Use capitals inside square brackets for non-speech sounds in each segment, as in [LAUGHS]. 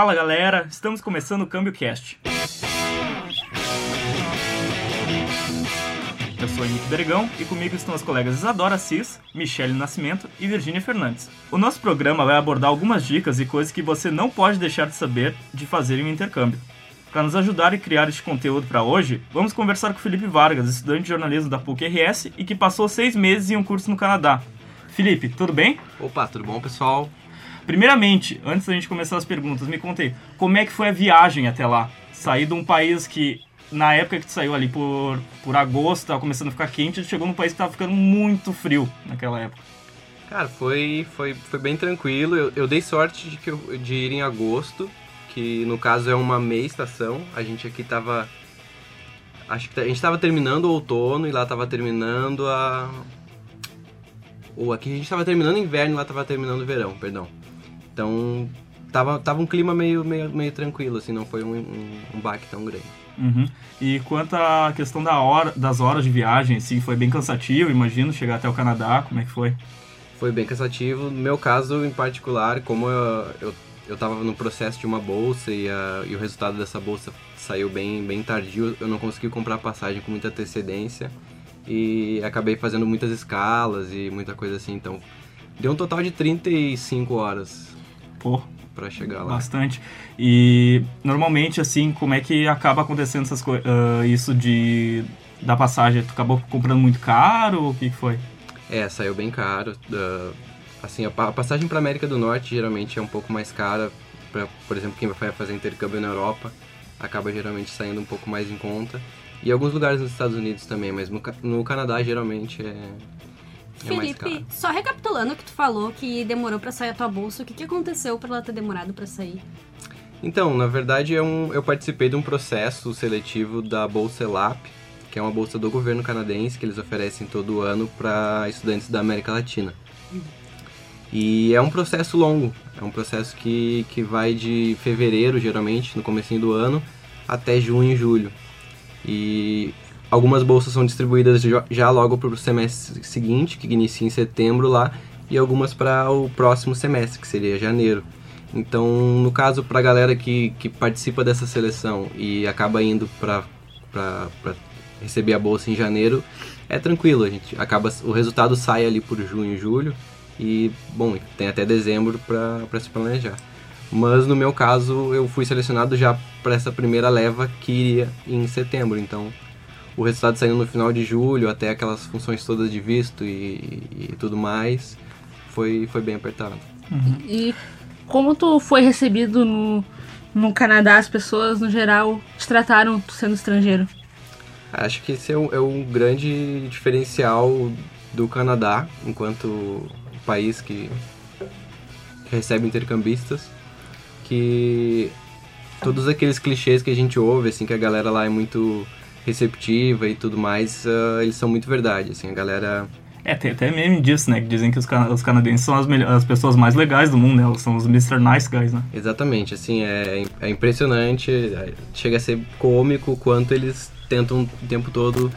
Fala galera, estamos começando o Câmbio Cast. Eu sou Henrique Bergão e comigo estão as colegas Isadora Assis, Michele Nascimento e Virgínia Fernandes. O nosso programa vai abordar algumas dicas e coisas que você não pode deixar de saber de fazer em um intercâmbio. Para nos ajudar a criar este conteúdo para hoje, vamos conversar com Felipe Vargas, estudante de jornalismo da PUC-RS e que passou seis meses em um curso no Canadá. Felipe, tudo bem? Opa, tudo bom, pessoal? Primeiramente, antes da gente começar as perguntas, me contei como é que foi a viagem até lá? Sair de um país que, na época que tu saiu ali por, por agosto, estava começando a ficar quente, tu chegou num país que estava ficando muito frio naquela época. Cara, foi, foi, foi bem tranquilo. Eu, eu dei sorte de, que eu, de ir em agosto, que no caso é uma meia estação. A gente aqui tava. Acho que a gente tava terminando o outono e lá tava terminando a. Ou aqui a gente tava terminando o inverno e lá tava terminando o verão, perdão. Então tava, tava um clima meio, meio, meio tranquilo, assim, não foi um, um, um baque tão grande. Uhum. E quanto à questão da hora, das horas de viagem, assim, foi bem cansativo, imagino, chegar até o Canadá, como é que foi? Foi bem cansativo. No meu caso, em particular, como eu, eu, eu tava no processo de uma bolsa e, a, e o resultado dessa bolsa saiu bem, bem tardio, eu não consegui comprar passagem com muita antecedência e acabei fazendo muitas escalas e muita coisa assim, então deu um total de 35 horas Pô, para chegar lá. bastante. E normalmente, assim, como é que acaba acontecendo essas coisas? isso de da passagem? Tu acabou comprando muito caro? O que, que foi? É, saiu bem caro. Uh, assim, a, a passagem para América do Norte geralmente é um pouco mais cara. Pra, por exemplo, quem vai fazer intercâmbio na Europa acaba geralmente saindo um pouco mais em conta. E alguns lugares nos Estados Unidos também, mas no, no Canadá geralmente é, é. Felipe, só recapitulando o que tu falou que demorou pra sair a tua bolsa, o que, que aconteceu pra ela ter demorado pra sair? Então, na verdade, é um, eu participei de um processo seletivo da Bolsa ELAP, que é uma bolsa do governo canadense que eles oferecem todo ano para estudantes da América Latina. E é um processo longo, é um processo que, que vai de fevereiro, geralmente, no comecinho do ano, até junho e julho. E algumas bolsas são distribuídas já logo para o semestre seguinte, que inicia em setembro lá, e algumas para o próximo semestre, que seria janeiro. Então, no caso, para a galera que, que participa dessa seleção e acaba indo para receber a bolsa em janeiro, é tranquilo. A gente acaba, o resultado sai ali por junho e julho e, bom, tem até dezembro para se planejar. Mas no meu caso, eu fui selecionado já para essa primeira leva que iria em setembro. Então, o resultado saindo no final de julho, até aquelas funções todas de visto e, e tudo mais, foi, foi bem apertado. E como tu foi recebido no, no Canadá, as pessoas no geral te trataram tu sendo estrangeiro? Acho que esse é um, é um grande diferencial do Canadá, enquanto país que, que recebe intercambistas, que todos aqueles clichês que a gente ouve, assim, que a galera lá é muito receptiva e tudo mais, ah, eles são muito verdade, assim, a galera... É, tem até meme disso, né? Que dizem que os, cana- os canadenses são as, as pessoas mais legais do mundo, né? Elas são os Mr. Nice Guys, né? Exatamente, assim, é, é impressionante, é, chega a ser cômico o quanto eles tentam o tempo todo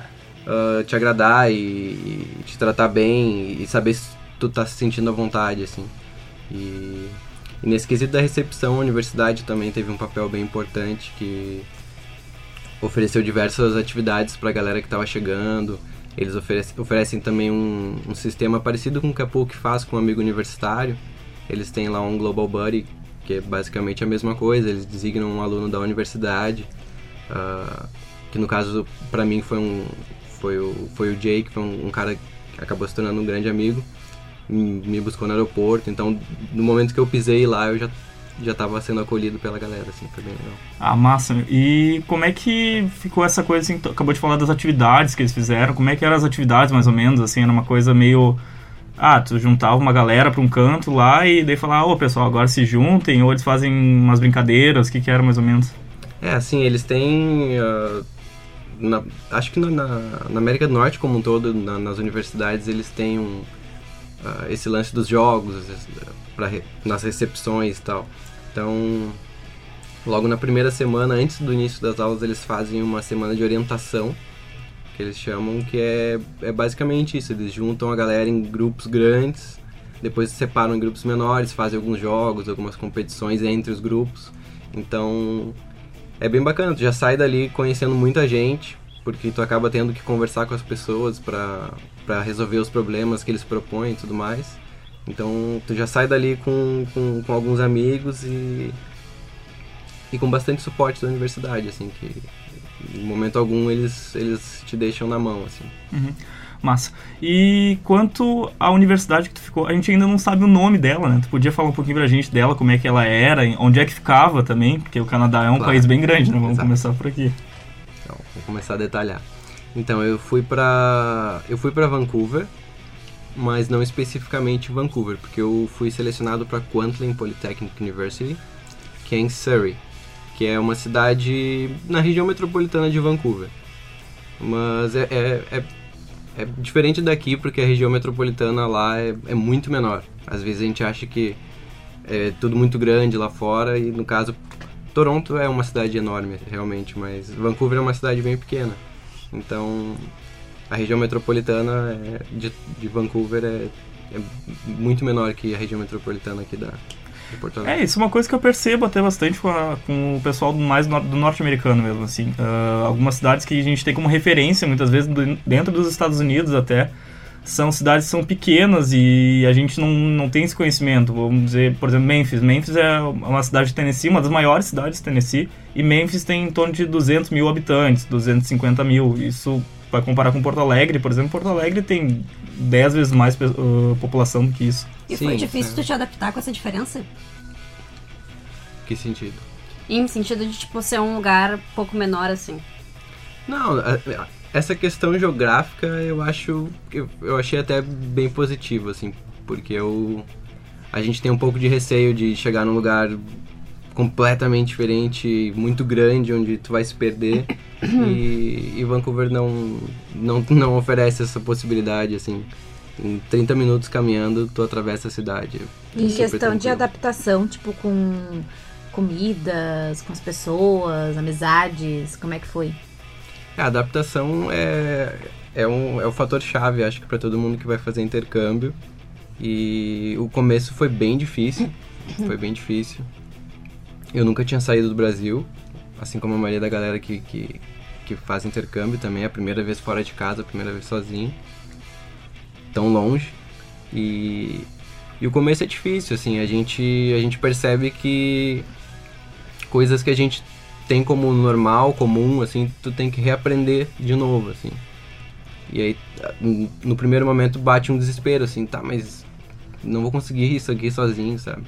ah, te agradar e, e te tratar bem e saber se tu tá se sentindo à vontade, assim. E, e nesse quesito da recepção, a universidade também teve um papel bem importante que ofereceu diversas atividades pra galera que tava chegando. Eles oferecem, oferecem também um, um sistema parecido com o que a PUC faz com um amigo universitário. Eles têm lá um Global Buddy, que é basicamente a mesma coisa. Eles designam um aluno da universidade, ah, que no caso para mim foi um foi o foi o Jake, foi um, um cara que acabou se tornando um grande amigo. Me me buscou no aeroporto, então no momento que eu pisei lá eu já já estava sendo acolhido pela galera, assim, foi bem legal. Ah, massa. E como é que ficou essa coisa, assim, acabou de falar das atividades que eles fizeram, como é que eram as atividades, mais ou menos, assim, era uma coisa meio... Ah, tu juntava uma galera pra um canto lá e daí falava, ô pessoal, agora se juntem, ou eles fazem umas brincadeiras, o que que era mais ou menos? É, assim, eles têm. ah, na- acho que na, na- América do Norte como um todo, na- nas universidades, eles têm um, ah, esse lance dos jogos esse- pra nas recepções e tal. Então, logo na primeira semana, antes do início das aulas, eles fazem uma semana de orientação, que eles chamam, que é, é basicamente isso. Eles juntam a galera em grupos grandes, depois se separam em grupos menores, fazem alguns jogos, algumas competições entre os grupos. Então é bem bacana, tu já sai dali conhecendo muita gente, porque tu acaba tendo que conversar com as pessoas para resolver os problemas que eles propõem e tudo mais. Então tu já sai dali com, com, com alguns amigos e, e com bastante suporte da universidade, assim, que em momento algum eles, eles te deixam na mão, assim. Uhum. Massa. E quanto à universidade que tu ficou, a gente ainda não sabe o nome dela, né? Tu podia falar um pouquinho pra gente dela, como é que ela era, onde é que ficava também, porque o Canadá é um Claro. país bem grande, né? Vamos Exato. começar por aqui. Então, vou começar a detalhar. Então, eu fui pra eu fui para Vancouver, mas não especificamente Vancouver, porque eu fui selecionado para Kwantlen Polytechnic University, que é em Surrey, que é uma cidade na região metropolitana de Vancouver. Mas é, é, é, é diferente daqui, porque a região metropolitana lá é, é muito menor. Às vezes a gente acha que é tudo muito grande lá fora, e no caso, Toronto é uma cidade enorme, realmente, mas Vancouver é uma cidade bem pequena. Então, a região metropolitana é- de, de Vancouver é, é muito menor que a região metropolitana aqui da, de Porto Alegre. É, isso é uma coisa que eu percebo até bastante com, a- com o pessoal do mais nor- do norte-americano mesmo, assim. Ah, algumas cidades que a gente tem como referência, muitas vezes do- dentro dos Estados Unidos até, são cidades que são pequenas e a gente não, não tem esse conhecimento. Vamos dizer, por exemplo, Memphis. Memphis é uma cidade de Tennessee, uma das maiores cidades de Tennessee, e Memphis tem em torno de 200 mil habitantes, 250 mil. Isso vai comparar com Porto Alegre, por exemplo, Porto Alegre tem 10 vezes mais ah, população do que isso. E Sim, foi difícil sim. tu te adaptar com essa diferença? Que sentido? Em sentido de, tipo, ser um lugar um pouco menor, assim. Não, essa questão geográfica eu acho eu, eu achei até bem positivo assim, porque eu a gente tem um pouco de receio de chegar num lugar completamente diferente, muito grande, onde tu vai se perder e, e Vancouver não, não não oferece essa possibilidade assim. Em 30 minutos caminhando, tu atravessa a cidade. É Em questão de tranquilo. adaptação, tipo, com comidas, com as pessoas, amizades, como é que foi? A adaptação é, é, um, é o fator chave, acho que para todo mundo que vai fazer intercâmbio. E o começo foi bem difícil, foi bem difícil. Eu nunca tinha saído do Brasil, assim como a maioria da galera que, que, que faz intercâmbio também, é a primeira vez fora de casa, a primeira vez sozinho, tão longe. E, e o começo é difícil, assim, a gente, a gente percebe que coisas que a gente tem como normal, comum, assim, tu tem que reaprender de novo, assim. E aí, no primeiro momento bate um desespero, assim, tá, mas não vou conseguir isso aqui sozinho, sabe?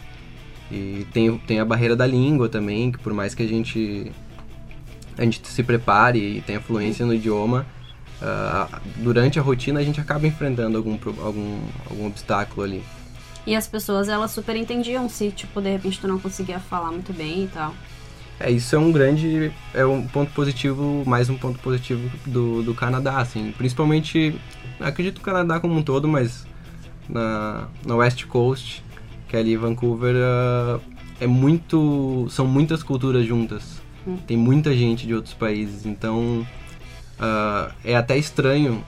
E tem, tem a barreira da língua também, que por mais que a gente a gente se prepare e tenha fluência no idioma, ah, durante a rotina a gente acaba enfrentando algum, algum, algum obstáculo ali. E as pessoas, elas super entendiam se, tipo, de repente tu não conseguia falar muito bem e tal. É, isso é um grande, é um ponto positivo, mais um ponto positivo do, do Canadá, assim, principalmente, acredito no Canadá como um todo, mas na, na West Coast, que é ali Vancouver, ah, é muito, são muitas culturas juntas, Tem muita gente de outros países, então ah, é até estranho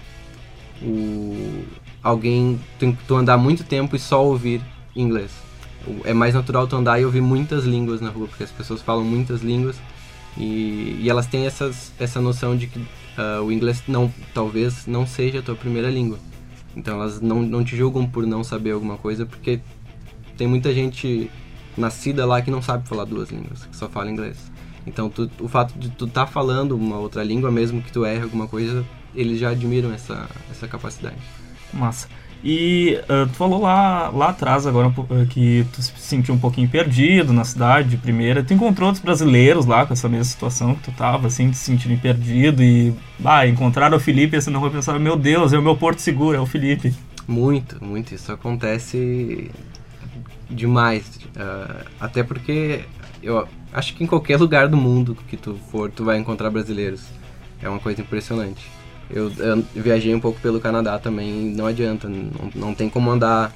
o, alguém, tu, tu andar muito tempo e só ouvir inglês. É mais natural tu andar e ouvir muitas línguas na rua, porque as pessoas falam muitas línguas e, e elas têm essas, essa noção de que ah, o inglês não, talvez não seja a tua primeira língua. Então elas não, não te julgam por não saber alguma coisa, porque tem muita gente nascida lá que não sabe falar duas línguas, que só fala inglês. Então tu- o fato de tu estar tá falando uma outra língua, mesmo que tu erre alguma coisa, eles já admiram essa, essa capacidade. Massa. E ah, tu falou lá, lá atrás agora ah, que tu se sentiu um pouquinho perdido na cidade de primeira. Tu encontrou outros brasileiros lá com essa mesma situação que tu tava, assim, te sentindo perdido e ah, encontraram o Felipe e você não vai pensar, meu Deus, é o meu porto seguro, é o Felipe. Muito, muito. Isso acontece demais. Ah, até porque eu acho que em qualquer lugar do mundo que tu for, tu vai encontrar brasileiros. É uma coisa impressionante. Eu, eu viajei um pouco pelo Canadá também, não adianta. Não, não tem como andar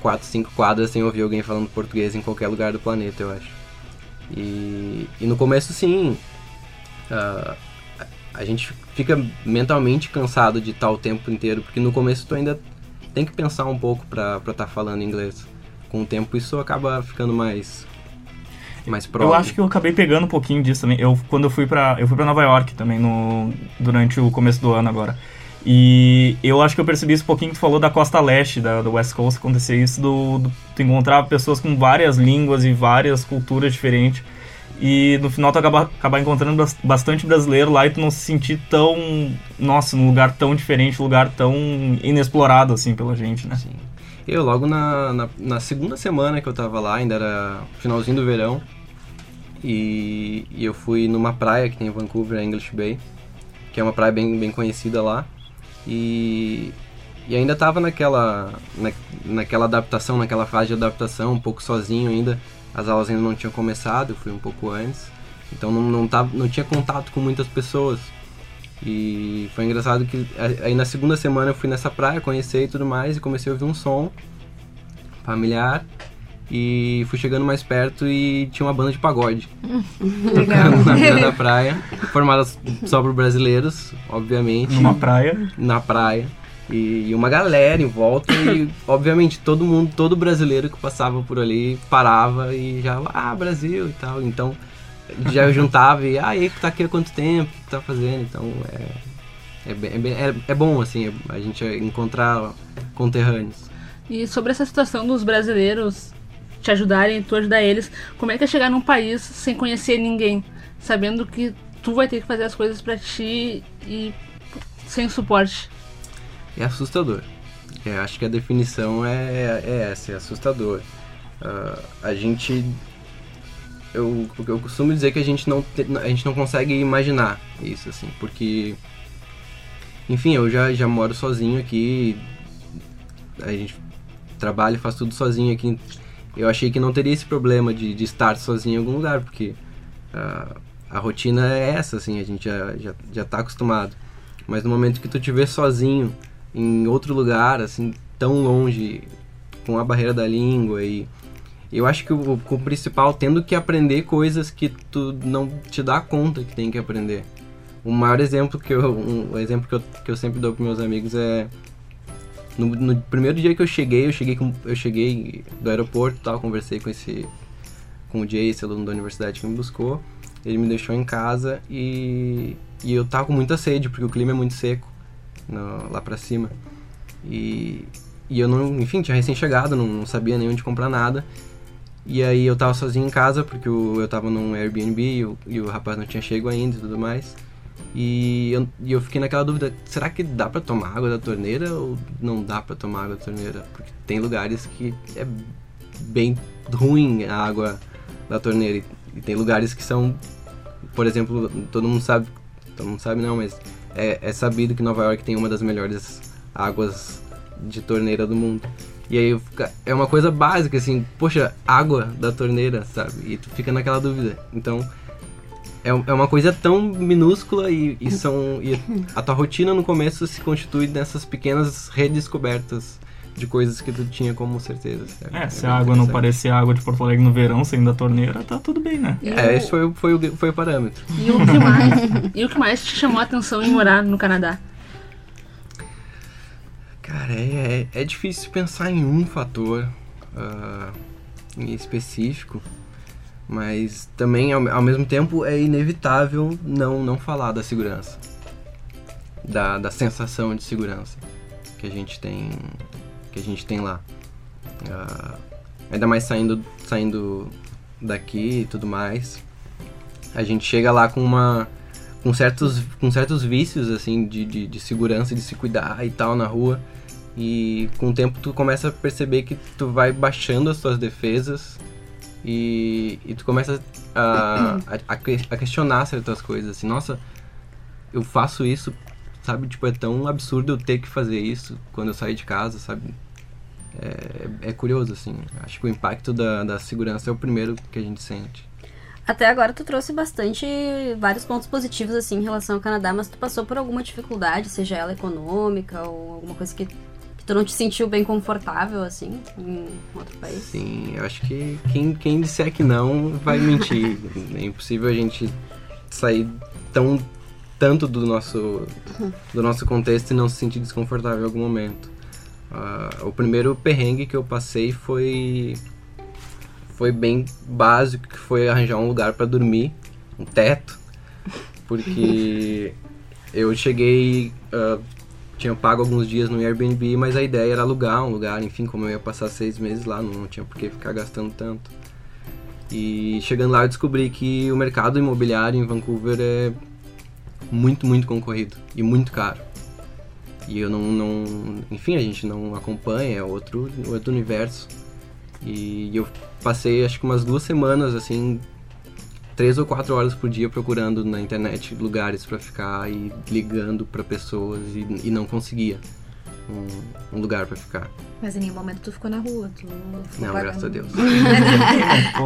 quatro, cinco quadras sem ouvir alguém falando português em qualquer lugar do planeta, eu acho. E, e no começo, sim, ah, a- gente fica mentalmente cansado de estar o tempo inteiro, porque no começo tu ainda tem que pensar um pouco pra estar falando inglês. Com o tempo isso acaba ficando mais mais. Eu acho que eu acabei pegando um pouquinho disso também. Eu, quando eu fui pra. Eu fui pra Nova York também no, durante o começo do ano agora. E eu acho que eu percebi isso um pouquinho que tu falou da costa leste, da, do West Coast, acontecer isso, do, do, tu encontrar pessoas com várias línguas e várias culturas diferentes. E no final tu acabar, acabar encontrando bas- bastante brasileiro lá e tu não se sentir tão. Nossa, num lugar tão diferente, um lugar tão inexplorado assim pela gente, né? Sim. Eu, logo na, na, na segunda semana que eu tava lá, ainda era finalzinho do verão, e, e eu fui numa praia que tem em Vancouver, English Bay, que é uma praia bem, bem conhecida lá, e, e ainda tava naquela, na, naquela adaptação, naquela fase de adaptação, um pouco sozinho ainda, as aulas ainda não tinham começado, eu fui um pouco antes, então não, não, tava, não tinha contato com muitas pessoas. E foi engraçado que a- aí na segunda semana eu fui nessa praia, conheci e tudo mais, e comecei a ouvir um som familiar. E fui chegando mais perto e tinha uma banda de pagode [LAUGHS] tocando na beira da praia, formada só por brasileiros, obviamente, Numa praia. na praia. E, e uma galera em volta e, [COUGHS] obviamente, todo mundo, todo brasileiro que passava por ali parava e já, ah, Brasil e tal. Então, já juntava e, ah, aí, tá aqui há quanto tempo, que tá fazendo? Então, é, é, bem- é, é, é bom, assim, a gente encontrar conterrâneos. E sobre essa situação dos brasileiros te ajudarem, tu ajudar eles, como é que é chegar num país sem conhecer ninguém, sabendo que tu vai ter que fazer as coisas pra ti e sem suporte? É assustador. É, acho que a definição é, é essa, é assustador. Ah, a gente. Eu, eu costumo dizer que a gente, não te- a gente não consegue imaginar isso, assim, porque. Enfim, eu já, já moro sozinho aqui. A gente trabalha e faz tudo sozinho aqui. Eu achei que não teria esse problema de, de estar sozinho em algum lugar, porque ah, a rotina é essa, assim, a gente já, já, já tá acostumado. Mas no momento que tu te vê sozinho em outro lugar, assim, tão longe, com a barreira da língua e eu acho que o, o principal tendo que aprender coisas que tu não te dá conta que tem que aprender. O maior exemplo que eu, um exemplo que eu, que eu sempre dou para meus amigos é no, no primeiro dia que eu cheguei, eu cheguei com, eu cheguei do aeroporto, tal, conversei com esse com o Jay, esse aluno da universidade que me buscou. Ele me deixou em casa e, e eu tava com muita sede, porque o clima é muito seco no- lá pra cima. E, e eu não, enfim, tinha recém-chegado, não, não sabia nem onde comprar nada. E aí eu tava sozinho em casa, porque o- eu tava num Airbnb e o, e o rapaz não tinha chego ainda e tudo mais. E eu, e eu fiquei naquela dúvida, será que dá pra tomar água da torneira ou não dá pra tomar água da torneira? Porque tem lugares que é bem ruim a água da torneira. E, e tem lugares que são, por exemplo, todo mundo sabe, todo mundo sabe não, mas é, é sabido que Nova York tem uma das melhores águas de torneira do mundo. E aí é uma coisa básica, assim, poxa, água da torneira, sabe? E tu fica naquela dúvida. Então, é, é uma coisa tão minúscula e, e são e a tua rotina no começo se constitui nessas pequenas redescobertas de coisas que tu tinha como certeza. sabe? É, se bem a água não parecer água de Porto Alegre no verão, saindo da torneira, tá tudo bem, né? E, É, o, esse foi, o- foi, o, foi o parâmetro. e o que mais? e o que mais te chamou a atenção em morar no Canadá? Cara, é, é, é difícil pensar em um fator ah, em específico, mas também ao, ao mesmo tempo é inevitável não, não falar da segurança, da, da sensação de segurança que a gente tem, que a gente tem lá. Ah, ainda mais saindo, saindo daqui e tudo mais, a gente chega lá com uma com certos, com certos vícios assim de, de, de segurança, de se cuidar e tal na rua. E com o tempo tu começa a perceber que tu vai baixando as tuas defesas e, e tu começa a, a, a que- a questionar certas coisas. Assim, nossa, eu faço isso, sabe? Tipo, é tão absurdo eu ter que fazer isso quando eu sair de casa, sabe? É, é curioso, assim. Acho que o impacto da, da segurança é o primeiro que a gente sente. Até agora tu trouxe bastante vários pontos positivos assim em relação ao Canadá, mas tu passou por alguma dificuldade, seja ela econômica ou alguma coisa que tu não te sentiu bem confortável assim em outro país? Sim, eu acho que quem, quem disser que não vai mentir. [LAUGHS] é impossível a gente sair tão tanto do nosso do nosso contexto e não se sentir desconfortável em algum momento. Ah, o primeiro perrengue que eu passei foi foi bem básico, que foi arranjar um lugar para dormir, um teto, porque [LAUGHS] eu cheguei, uh, tinha pago alguns dias no Airbnb, mas a ideia era alugar um lugar, enfim, como eu ia passar seis meses lá, não tinha por que ficar gastando tanto. E chegando lá eu descobri que o mercado imobiliário em Vancouver é muito, muito concorrido e muito caro. E eu não, não enfim, a gente não acompanha, é outro, outro universo. E eu passei acho que umas duas semanas assim, três ou quatro horas por dia procurando na internet lugares para ficar e ligando para pessoas e, e não conseguia um, um lugar para ficar. Mas em nenhum momento tu ficou na rua. Tu não, graças a Deus. [LAUGHS]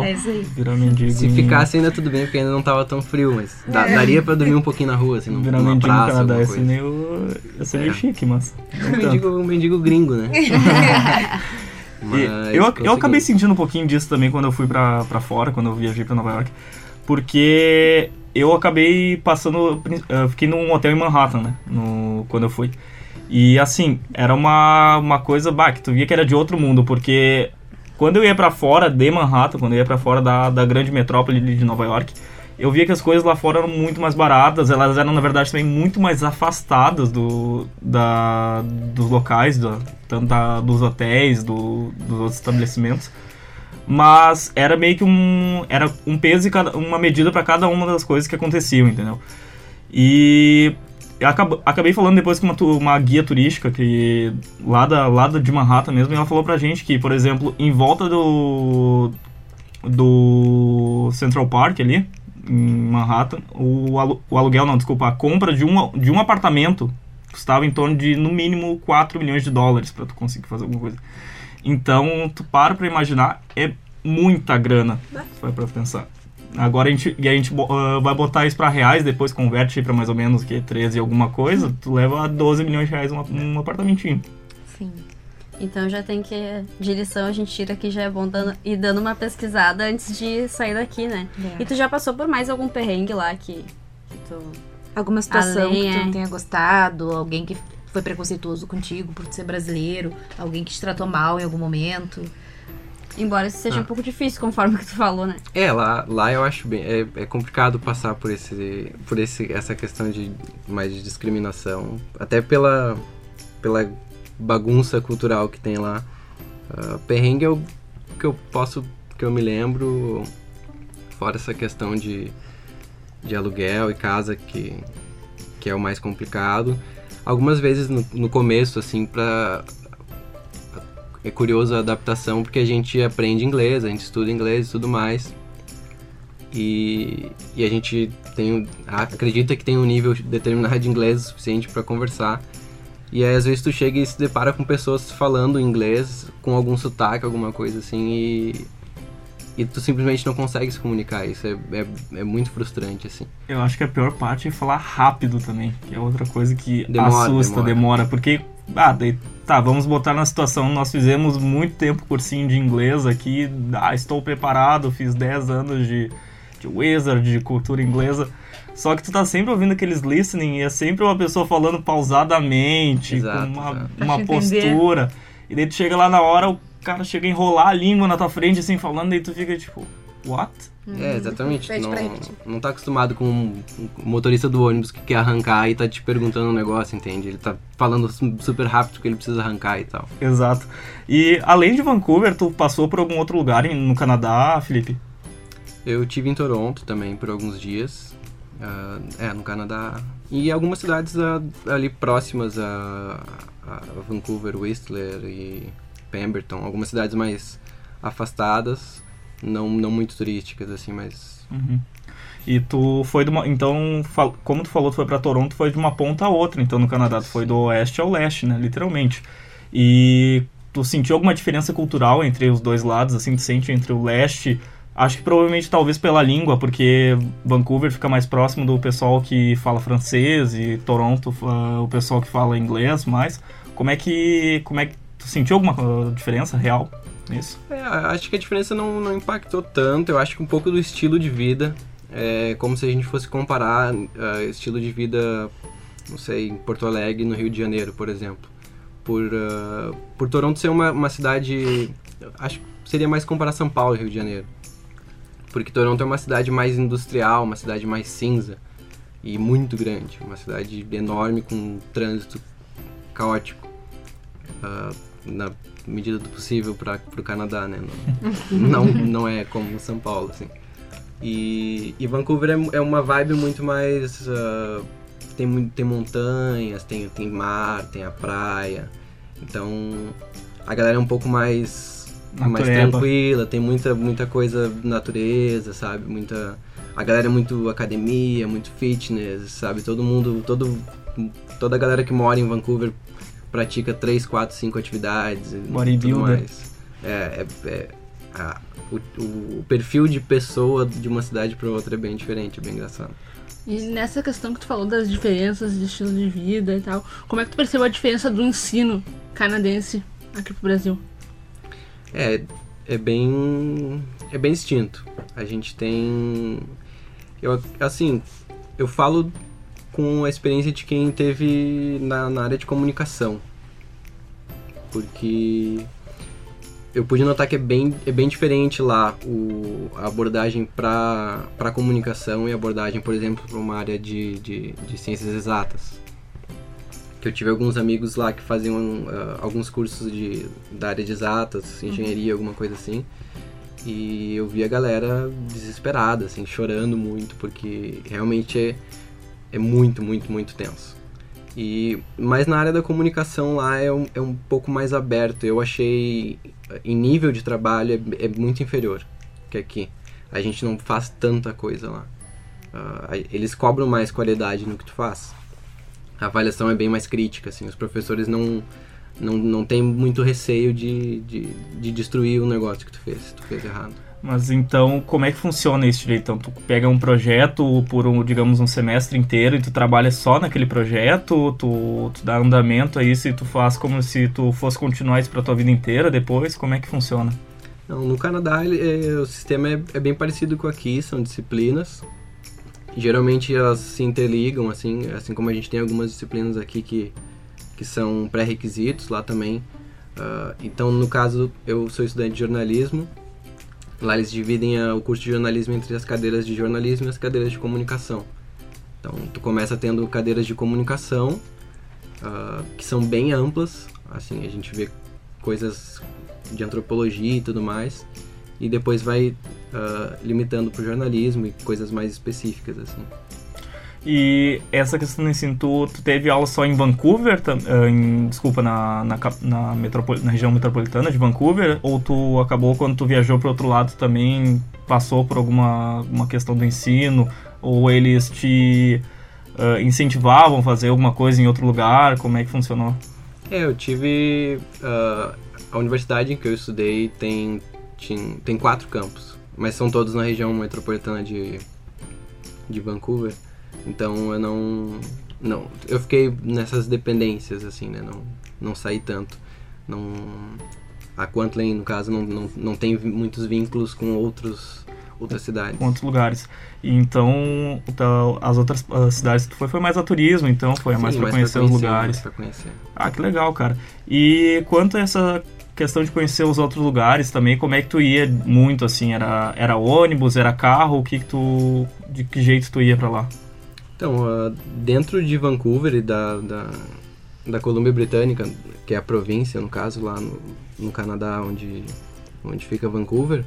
É isso aí. Virar mendigo. Se ficasse ainda tudo bem, porque ainda não tava tão frio, mas é. daria pra dormir um pouquinho na rua, assim, Virar numa mendigo praça, no Canadá, ser meio, ia ser meio É. chique, mas... [LAUGHS] Um mendigo, um mendigo gringo, né? [LAUGHS] Mas eu, eu acabei sentindo um pouquinho disso também quando eu fui pra, pra fora, quando eu viajei pra Nova York. Porque eu acabei passando. Eu fiquei num hotel em Manhattan, né? No, quando eu fui. E assim, era uma, uma coisa bah, que tu via que era de outro mundo, porque quando eu ia pra fora de Manhattan, quando eu ia pra fora da, da grande metrópole de Nova York, eu via que as coisas lá fora eram muito mais baratas, elas eram na verdade também muito mais afastadas do, da, dos locais, do, tanto da, dos hotéis, do, dos outros estabelecimentos. Mas era meio que um era um peso e cada, uma medida para cada uma das coisas que aconteciam, entendeu? E acabei falando depois com uma, uma guia turística que lá da lá de Manhattan mesmo, e ela falou pra gente que, por exemplo, em volta do do Central Park ali, em Manhattan, o, o aluguel, não, desculpa, a compra de um, de um apartamento custava em torno de, no mínimo, 4 milhões de dólares para tu conseguir fazer alguma coisa. Então, tu para pra imaginar, é muita grana, se for pra pensar. Agora a gente, e a gente ah, vai botar isso pra reais, depois converte pra mais ou menos que 13 e alguma coisa, tu leva a 12 milhões de reais um, um apartamentinho. Sim. Então já tem que. De lição a gente tira que já é bom dando, ir dando uma pesquisada antes de sair daqui, né? É. E tu já passou por mais algum perrengue lá que, que tu. Alguma situação Além, que tu é. não tenha gostado, alguém que foi preconceituoso contigo por ser brasileiro, alguém que te tratou mal em algum momento. Embora isso seja Ah. um pouco difícil, conforme que tu falou, né? É, lá, lá eu acho bem. É, é complicado passar por, esse, por esse, essa questão de mais de discriminação. Até pela, pela bagunça cultural que tem lá. Ah, perrengue é o que eu posso. que eu me lembro. Fora essa questão de, de aluguel e casa que, que é o mais complicado. Algumas vezes no, no começo, assim, pra. É curioso a adaptação porque a gente aprende inglês, a gente estuda inglês e tudo mais. E, e a gente tem, acredita que tem um nível determinado de inglês suficiente para conversar. E aí às vezes tu chega e se depara com pessoas falando inglês com algum sotaque, alguma coisa assim, e, e tu simplesmente não consegue se comunicar. Isso é, é, é muito frustrante, assim. Eu acho que a pior parte é falar rápido também, que é outra coisa que Demora, assusta, demora. demora. porque, ah, daí, tá, vamos botar na situação, nós fizemos muito tempo cursinho de inglês aqui, ah, estou preparado, fiz 10 anos de, de wizard, de cultura inglesa, só que tu tá sempre ouvindo aqueles listening e é sempre uma pessoa falando pausadamente, Exato, com uma, exato. uma postura, e daí tu chega lá na hora, o cara chega a enrolar a língua na tua frente, assim, falando, e tu fica tipo, what? É, exatamente. Não, não tá acostumado com um motorista do ônibus que quer arrancar e tá te perguntando um negócio, entende? Ele tá falando su- super rápido porque ele precisa arrancar e tal. Exato. E além de Vancouver, tu passou por algum outro lugar no Canadá, Felipe? Eu tive em Toronto também por alguns dias. ah, é, no Canadá. E algumas cidades ah, ali próximas a, a Vancouver, Whistler e Pemberton. Algumas cidades mais afastadas, não, não muito turísticas, assim, mas. Uhum. E tu foi de uma. Então, como tu falou, tu foi pra Toronto, foi de uma ponta a outra, então no Canadá. Tu foi do oeste ao leste, né? Literalmente. E tu sentiu alguma diferença cultural entre os dois lados, assim, tu sente entre o leste. Acho que provavelmente talvez pela língua, porque Vancouver fica mais próximo do pessoal que fala francês e Toronto ah, o pessoal que fala inglês mais. Como é que. Como é que. Sentiu alguma ah, diferença real nisso? É, acho que a diferença não, não impactou tanto. Eu acho que um pouco do estilo de vida. É como se a gente fosse comparar ah, estilo de vida, não sei, em Porto Alegre no Rio de Janeiro, por exemplo. por, uh, por Toronto ser uma, uma cidade. Acho que seria mais comparar São Paulo e Rio de Janeiro. Porque Toronto é uma cidade mais industrial, uma cidade mais cinza e muito grande. Uma cidade enorme com um trânsito caótico. Uh, na medida do possível para o Canadá, né? Não, não, não é como São Paulo, assim. E, e Vancouver é, é, uma vibe muito mais. Uh, tem, tem montanhas, tem, tem mar, tem a praia. Então a galera é um pouco mais, mais tranquila, tem muita, muita coisa natureza, sabe? Muita. A galera é muito academia, muito fitness, sabe? Todo mundo, todo, toda a galera que mora em Vancouver pratica 3, 4, 5 atividades. Bodybuilder. É, é, é a, o, o, perfil de pessoa de uma cidade para outra é bem diferente, é bem engraçado. E nessa questão que tu falou das diferenças de estilo de vida e tal, como é que tu percebeu a diferença do ensino canadense aqui pro Brasil? É, é bem é bem distinto. A gente tem eu assim, eu falo com a experiência de quem teve na, na área de comunicação. Porque eu pude notar que é bem, é bem diferente lá o, a abordagem para comunicação e a abordagem, por exemplo, para uma área de, de, de, ciências exatas. Que eu tive alguns amigos lá que faziam uh, alguns cursos de, da área de exatas, engenharia, alguma coisa assim. E eu vi a galera desesperada, assim, chorando muito, porque realmente é, é muito, muito, muito tenso. E, mas na área da comunicação lá é um, é um pouco mais aberto. Eu achei, em nível de trabalho, é, é muito inferior que aqui. A gente não faz tanta coisa lá. Uh, eles cobram mais qualidade no que tu faz. A avaliação é bem mais crítica, assim. Os professores não, não, não têm muito receio de, de, de destruir o negócio que tu fez, se tu fez errado. Mas então, como é que funciona isso direito? Então, tu pega um projeto por, um, digamos, um semestre inteiro e tu trabalha só naquele projeto, tu, tu dá andamento a isso e tu faz como se tu fosse continuar isso pra tua vida inteira depois? Como é que funciona? Não, no Canadá ele, é, o sistema é, é, bem parecido com aqui, são disciplinas. Geralmente elas se interligam, assim, assim como a gente tem algumas disciplinas aqui que, que são pré-requisitos lá também. Uh, então, no caso, eu sou estudante de jornalismo, Lá eles dividem o curso de jornalismo entre as cadeiras de jornalismo e as cadeiras de comunicação. Então, tu começa tendo cadeiras de comunicação, uh, que são bem amplas, assim, a gente vê coisas de antropologia e tudo mais, e depois vai uh, limitando para o jornalismo e coisas mais específicas, assim. E essa questão do ensino, tu, tu teve aula só em Vancouver, eh, em, desculpa, na, na, na, na, região metropolitana de Vancouver, ou tu acabou quando tu viajou para outro lado também passou por alguma uma questão do ensino, ou eles te uh, incentivavam a fazer alguma coisa em outro lugar? Como é que funcionou? É, eu tive uh, a universidade em que eu estudei tem tinha, tem quatro campos, mas são todos na região metropolitana de de Vancouver. Então eu não. Não. Eu fiquei nessas dependências, assim, né? Não, não saí tanto. Não. A Quantley, no caso, não, não, não tem muitos vínculos com outros outras cidades. Com outros lugares. E então, as outras as cidades que tu foi, foi mais a turismo, então foi Sim, mais para conhecer, conhecer, os lugares. Pra conhecer. Ah, que legal, cara. E quanto a essa questão de conhecer os outros lugares também, como é que tu ia muito assim? Era, era ônibus, era carro? O que, que tu. De que jeito tu ia para lá? Então, uh, dentro de Vancouver e da, da, da Colômbia Britânica, que é a província, no caso, lá no, no Canadá, onde, onde fica Vancouver,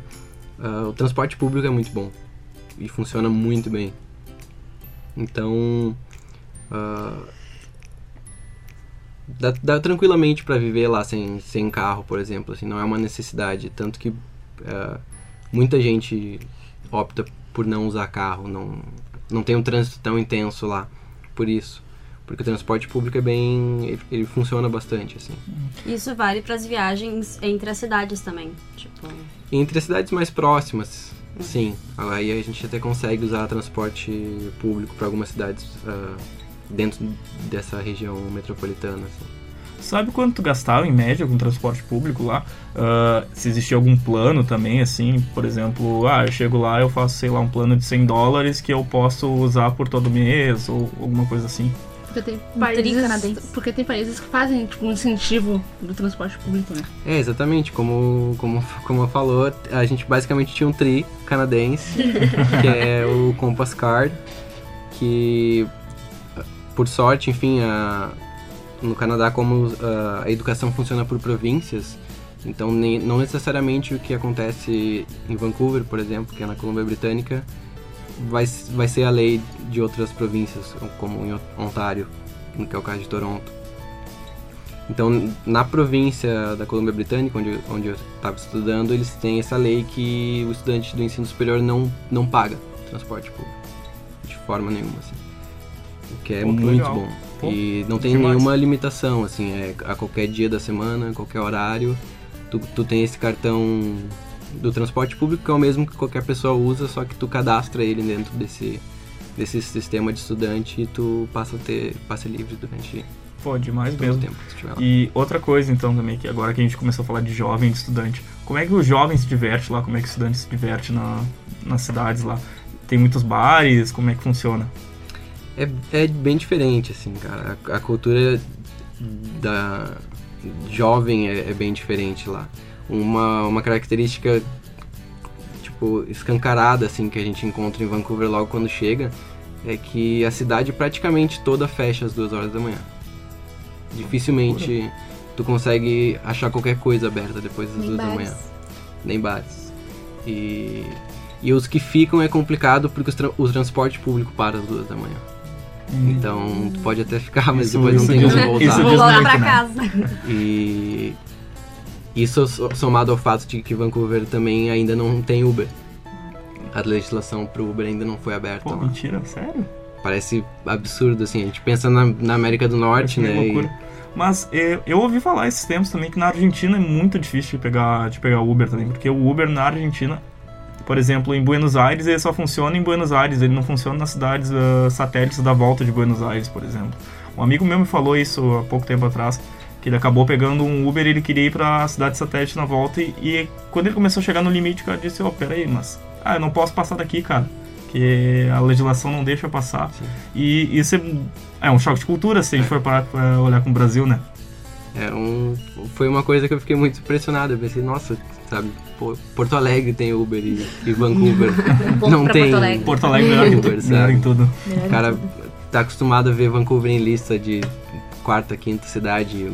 uh, o transporte público é muito bom e funciona muito bem. Então, uh, dá, dá, tranquilamente para viver lá sem, sem carro, por exemplo, assim, não é uma necessidade. Tanto que uh, muita gente opta por não usar carro, não não tem um trânsito tão intenso lá, por isso. Porque o transporte público é bem. ele, ele funciona bastante, assim. Isso vale para as viagens entre as cidades também, tipo. Entre as cidades mais próximas, uhum. sim. Aí a gente até consegue usar transporte público para algumas cidades uh, dentro dessa região metropolitana, assim. Sabe quanto tu gastava em média com transporte público lá? Uh, se existia algum plano também, assim, por exemplo, ah, eu chego lá, eu faço, sei lá, um plano de 100 dólares que eu posso usar por todo mês ou alguma coisa assim. Porque tem países, porque tem países que fazem tipo, um incentivo do transporte público, né? É, exatamente, como, como, como falou, a gente basicamente tinha um tri canadense, [LAUGHS] que é o Compass Card, que, por sorte, enfim, a, no Canadá, como a, a educação funciona por províncias, então nem, não necessariamente o que acontece em Vancouver, por exemplo, que é na Colômbia Britânica, vai, vai ser a lei de outras províncias, como em Ontário, que é o caso de Toronto. Então, na província da Colômbia Britânica, onde, eu- onde eu estava estudando, eles têm essa lei que o estudante do ensino superior não, não paga transporte público. De forma nenhuma, assim. O que é Pô, muito legal. bom. Pô, e não tem demais. nenhuma limitação, assim, é a qualquer dia da semana, qualquer horário, tu, tu tem esse cartão do transporte público que é o mesmo que qualquer pessoa usa, só que tu cadastra ele dentro desse, desse sistema de estudante e tu passa a ter passe livre durante Pô, demais todo mesmo. tempo que estiver lá. E outra coisa, então, também, que agora que a gente começou a falar de jovem, de estudante, como é que o jovem se diverte lá? Como é que o estudante se diverte na, nas cidades lá? Tem muitos bares? Como é que funciona? É, é bem diferente, assim, cara. A, a cultura da jovem é, é bem diferente lá. Uma, uma característica, tipo, escancarada, assim, que a gente encontra em Vancouver logo quando chega, é que a cidade praticamente toda fecha às duas horas da manhã. Dificilmente tu consegue achar qualquer coisa aberta depois das Nem duas da bares. manhã. Nem bares. E, e os que ficam é complicado porque os tra- o transporte público para às duas da manhã. Então, tu pode até ficar, mas Isso- depois não tem diz- como voltar. isso Vou voltar pra né? casa. E isso so- somado ao fato de que Vancouver também ainda não tem Uber. A legislação pro Uber ainda não foi aberta. Pô, lá. mentira, sério? Parece absurdo, assim. A gente pensa na, na América do Norte, né? e- loucura. Mas eh, eu ouvi falar esses tempos também que na Argentina é muito difícil de pegar, de pegar Uber também, porque o Uber na Argentina, por exemplo, em Buenos Aires, ele só funciona em Buenos Aires, ele não funciona nas cidades ah, satélites da volta de Buenos Aires, por exemplo. Um amigo meu me falou isso há pouco tempo atrás, que ele acabou pegando um Uber e ele queria ir pra cidade satélite na volta e, e quando ele começou a chegar no limite, o cara disse, ó, peraí, mas ah, eu não posso passar daqui, cara. Que a legislação não deixa passar. Sim. E isso é, é um choque de cultura se a gente for parar pra olhar com o Brasil, né? É um, foi uma coisa que eu fiquei muito impressionado. Eu pensei, nossa, sabe, Porto Alegre tem Uber e, e Vancouver [LAUGHS] Um não tem. Porto Alegre. Porto Alegre Uber, sabe? em tudo. O cara tá acostumado a ver Vancouver em lista de quarta, quinta cidade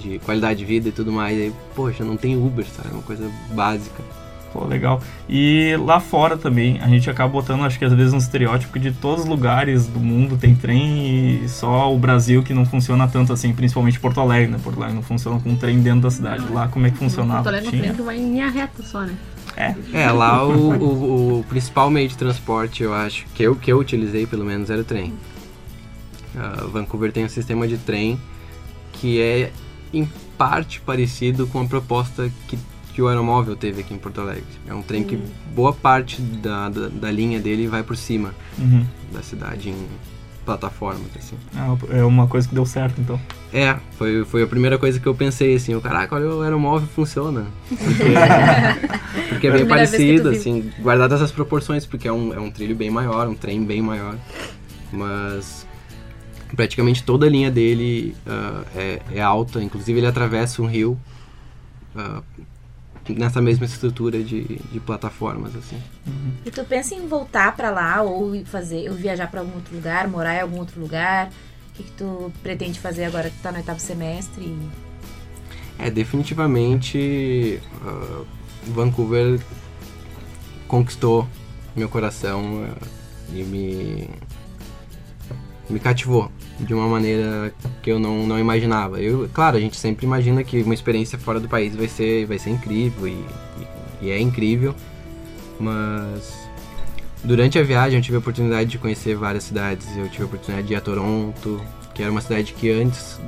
de qualidade de vida e tudo mais. E, poxa, não tem Uber, sabe? É uma coisa básica. Pô, legal. E lá fora também, a gente acaba botando, acho que às vezes, um estereótipo de todos os lugares do mundo tem trem e só o Brasil que não funciona tanto assim, principalmente Porto Alegre, né? Porto Alegre não funciona com um trem dentro da cidade. Lá como é que funcionava? Porto Alegre é um Tinha? trem que vai em linha reta só, né? É, lá o, o, o principal meio de transporte, eu acho, que eu, que eu utilizei pelo menos, era o trem. Ah, Vancouver tem um sistema de trem que é, em parte, parecido com a proposta que, que o aeromóvel teve aqui em Porto Alegre. É um trem que boa parte da, da, da linha dele vai por cima Uhum. da cidade, em plataformas, assim. Ah, é uma coisa que deu certo, então. É, foi, foi a primeira coisa que eu pensei, assim, o caraca, olha, o aeromóvel funciona. Porque, [LAUGHS] porque é bem parecido, assim, guardadas as proporções, porque é um, é um trilho bem maior, um trem bem maior. Mas praticamente toda a linha dele ah, é, é alta, inclusive ele atravessa um rio ah, nessa mesma estrutura de, de plataformas, assim. E tu pensa em voltar pra lá ou fazer, ou viajar pra algum outro lugar, morar em algum outro lugar? O que, que tu pretende fazer agora que tu tá no oitavo semestre? É, definitivamente ah, Vancouver conquistou meu coração ah, e me, me cativou de uma maneira que eu não, não imaginava. Eu, claro, a gente sempre imagina que uma experiência fora do país vai ser, vai ser incrível e, e- é incrível, mas durante a viagem eu tive a oportunidade de conhecer várias cidades. Eu tive a oportunidade de ir a Toronto, que era uma cidade que antes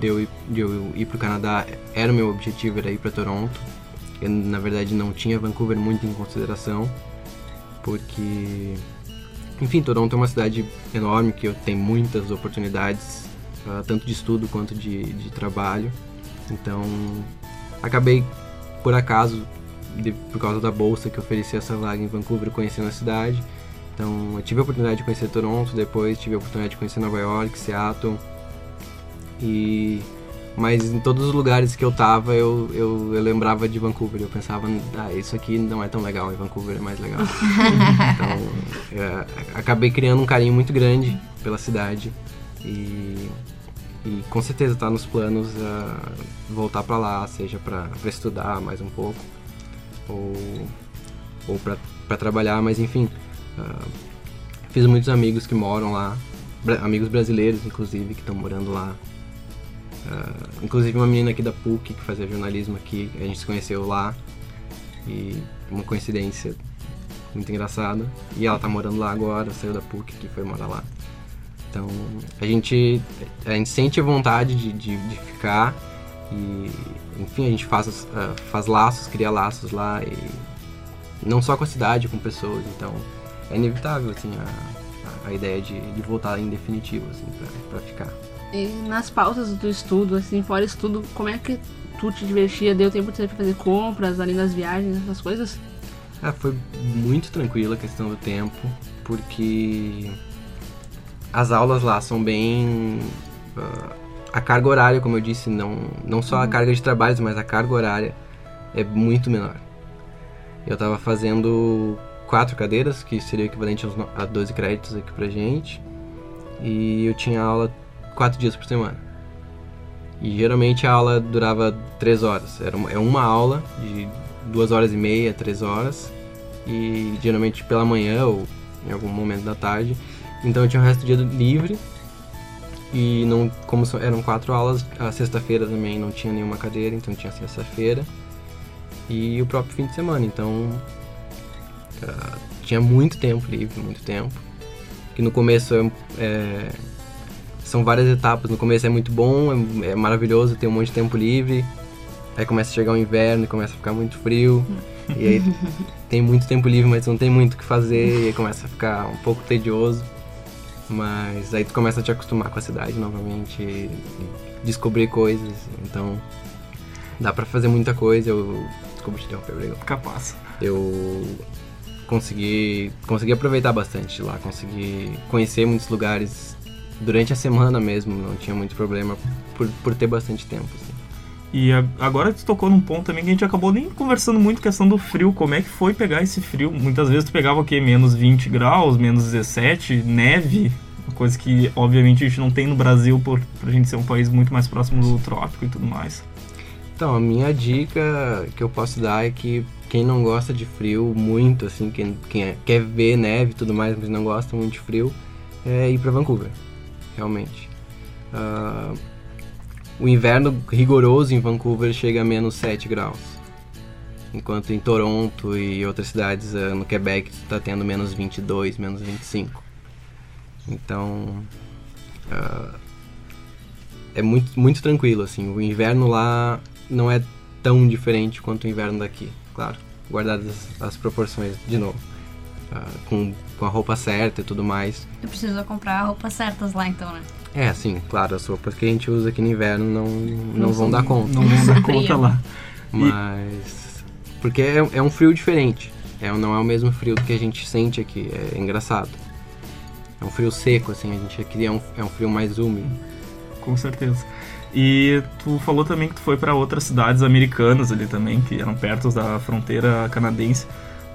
de eu de eu ir pro Canadá era o meu objetivo, era ir para Toronto. Eu, na verdade, não tinha Vancouver muito em consideração, porque, enfim, Toronto é uma cidade enorme que eu tenho muitas oportunidades, ah, tanto de estudo quanto de, de trabalho. Então, acabei, por acaso, de- por causa da bolsa que oferecia essa vaga em Vancouver, conhecendo a cidade. Então eu tive a oportunidade de conhecer Toronto, depois tive a oportunidade de conhecer Nova York, Seattle. E mas em todos os lugares que eu tava, eu, eu, eu lembrava de Vancouver. Eu pensava, ah, isso aqui não é tão legal, em Vancouver é mais legal. [LAUGHS] então, eu, acabei criando um carinho muito grande pela cidade. E, e com certeza tá nos planos uh, voltar para lá, seja para estudar mais um pouco, ou, ou para trabalhar, mas enfim. Uh, fiz muitos amigos que moram lá, amigos brasileiros, inclusive, que estão morando lá. Uh, inclusive uma menina aqui da PUC que fazia jornalismo aqui, a gente se conheceu lá e uma coincidência muito engraçada. E ela tá morando lá agora, saiu da PUC que foi morar lá. Então a gente, a gente sente a vontade de, de, de ficar e enfim, a gente faz, uh, faz laços, cria laços lá e não só com a cidade, com pessoas, então é inevitável assim a, a ideia de, de voltar em definitivo assim para ficar. E nas pausas do estudo, assim, fora estudo, como é que tu te divertia? Deu tempo de fazer compras ali nas viagens, essas coisas? Ah, foi muito tranquila a questão do tempo, porque as aulas lá são bem. Uh, a carga horária, como eu disse, não, não só a uhum. carga de trabalhos, mas a carga horária é muito menor. Eu estava fazendo quatro cadeiras, que seria equivalente a 12 créditos aqui pra gente, e eu tinha aula quatro dias por semana. E geralmente a aula durava três horas. Era uma, é uma aula de duas horas e meia, três horas. E geralmente pela manhã ou em algum momento da tarde. Então eu tinha o resto do dia livre. E não, como eram quatro aulas, a sexta-feira também não tinha nenhuma cadeira, então tinha sexta-feira. E o próprio fim de semana, então uh, tinha muito tempo livre, muito tempo. Que no começo é, são várias etapas. No começo é muito bom, é, é, maravilhoso, tem um monte de tempo livre. Aí começa a chegar o inverno e começa a ficar muito frio. e aí [LAUGHS] tem muito tempo livre, mas não tem muito o que fazer. E aí começa a ficar um pouco tedioso. Mas aí tu começa a te acostumar com a cidade novamente e descobrir coisas. Então dá pra fazer muita coisa. Eu. Desculpa te interromper, obrigado. Capaz. Eu consegui, consegui aproveitar bastante lá, consegui conhecer muitos lugares durante a semana mesmo, não tinha muito problema por, por ter bastante tempo. Assim. E agora tu tocou num ponto também que a gente acabou nem conversando muito questão do frio, como é que foi pegar esse frio? Muitas vezes tu pegava o quê? Menos 20 graus, menos 17, neve, coisa que obviamente a gente não tem no Brasil por, por a gente ser um país muito mais próximo do trópico e tudo mais. Então, a minha dica que eu posso dar é que quem não gosta de frio muito, assim, quem, quem é, quer ver neve e tudo mais, mas não gosta muito de frio, é ir para Vancouver realmente. Uh, o inverno rigoroso em Vancouver chega a menos 7 graus. Enquanto em Toronto e outras cidades uh, no Quebec está tendo menos 22, menos 25. Então uh, é muito, muito tranquilo assim. O inverno lá não é tão diferente quanto o inverno daqui, claro, guardadas as proporções de novo. Uh, com com a roupa certa e tudo mais. Tu precisa comprar roupas certas lá então, né? É, sim, claro, as roupas que a gente usa aqui no inverno não, não, não vão dar conta. Não vão dar [LAUGHS] conta lá. Mas. Porque é, é, um frio diferente. É, não é o mesmo frio que a gente sente aqui. É engraçado. É um frio seco, assim, a gente aqui é um, é um frio mais úmido. Com certeza. E tu falou também que tu foi para outras cidades americanas ali também, que eram perto da fronteira canadense.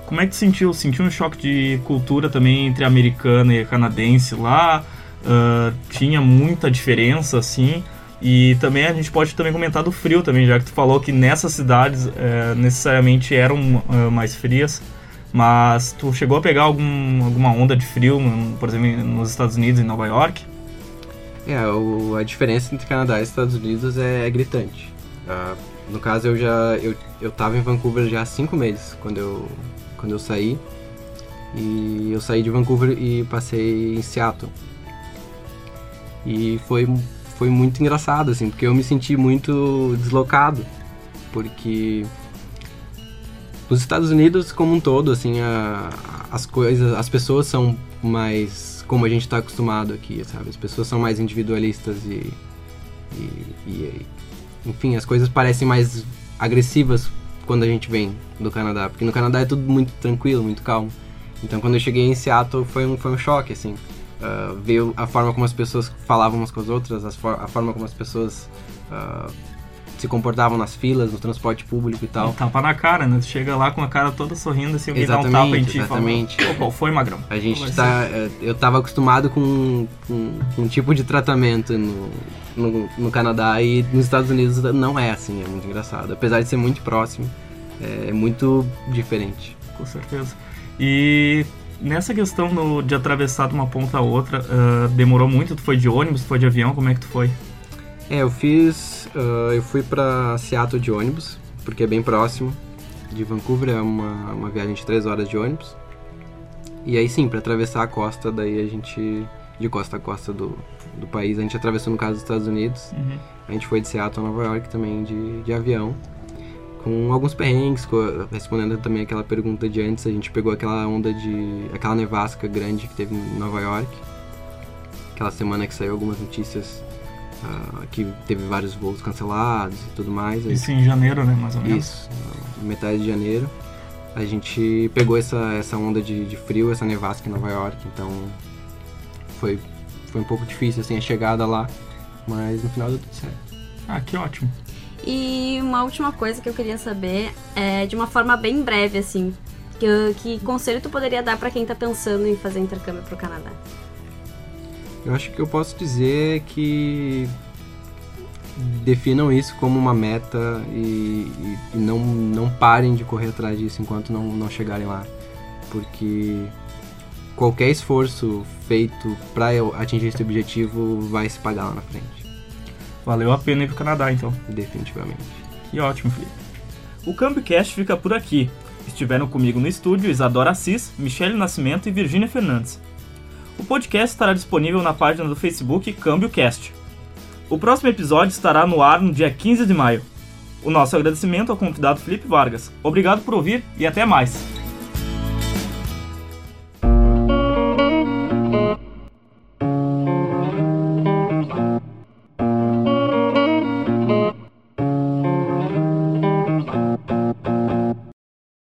Como é que tu sentiu? Sentiu um choque de cultura também entre americana e canadense lá? Uh, tinha muita diferença, assim. E também a gente pode também comentar do frio também, já que tu falou que nessas cidades uh, necessariamente eram uh, mais frias. Mas tu chegou a pegar algum, alguma onda de frio, por exemplo, nos Estados Unidos, em Nova York? É, o, a diferença entre Canadá e Estados Unidos é, é gritante. Uh, no caso, eu já eu, eu tava em Vancouver já há cinco meses quando eu quando eu saí. E eu saí de Vancouver e passei em Seattle. E foi, foi muito engraçado, assim, porque eu me senti muito deslocado. Porque nos Estados Unidos como um todo, assim, a, as coisas, as pessoas são mais como a gente está acostumado aqui, sabe? As pessoas são mais individualistas e, e, e, enfim, as coisas parecem mais agressivas quando a gente vem do Canadá, porque no Canadá é tudo muito tranquilo, muito calmo. Então quando eu cheguei em Seattle foi um, foi um choque, assim. Uh, a forma como as pessoas falavam umas com as outras, as for a forma como as pessoas uh, se comportavam nas filas, no transporte público e tal. Um tapa na cara, né? Tu chega lá com a cara toda sorrindo, assim, alguém dá um tapa em ti exatamente. e fala, qual foi, Magrão? A gente tá... Eh, eu tava acostumado com, com, com, um tipo de tratamento no, no, no, Canadá e nos Estados Unidos não é assim, é muito engraçado. Apesar de ser muito próximo, é, é muito diferente. Com certeza. E nessa questão no, de atravessar de uma ponta a outra, uh, demorou muito? Tu foi de ônibus, tu foi de avião? Como é que tu foi? É, eu fiz. Uh, eu fui pra Seattle de ônibus, porque é bem próximo de Vancouver, é uma, uma viagem de 3 horas de ônibus. E aí sim, para atravessar a costa, daí a gente. De costa a costa do, do país, a gente atravessou no caso dos Estados Unidos. Uhum. A gente foi de Seattle a Nova York também de, de avião. Com alguns perrengues, respondendo também aquela pergunta de antes, a gente pegou aquela onda de. aquela nevasca grande que teve em Nova York. Aquela semana que saiu algumas notícias Uh, que teve vários voos cancelados e tudo mais. Isso em janeiro, né, mais ou menos? Isso, metade de janeiro. A gente pegou essa, essa onda de, de frio, essa nevasca em Nova York, então foi, foi um pouco difícil assim a chegada lá, mas no final deu tudo certo. Ah, que ótimo. E uma última coisa que eu queria saber é de uma forma bem breve assim, que, que conselho tu poderia dar para quem tá pensando em fazer intercâmbio pro Canadá? Eu acho que eu posso dizer que definam isso como uma meta e, e, e, não, não parem de correr atrás disso enquanto não, não chegarem lá. Porque qualquer esforço feito para atingir esse objetivo vai se pagar lá na frente. Valeu a pena ir pro Canadá, então. Definitivamente. Que ótimo, Felipe. O CambioCast fica por aqui. Estiveram comigo no estúdio Isadora Assis, Michele Nascimento e Virgínia Fernandes. O podcast estará disponível na página do Facebook CâmbioCast. O próximo episódio estará no ar no dia 15 de maio. O nosso agradecimento ao convidado Felipe Vargas. Obrigado por ouvir e até mais!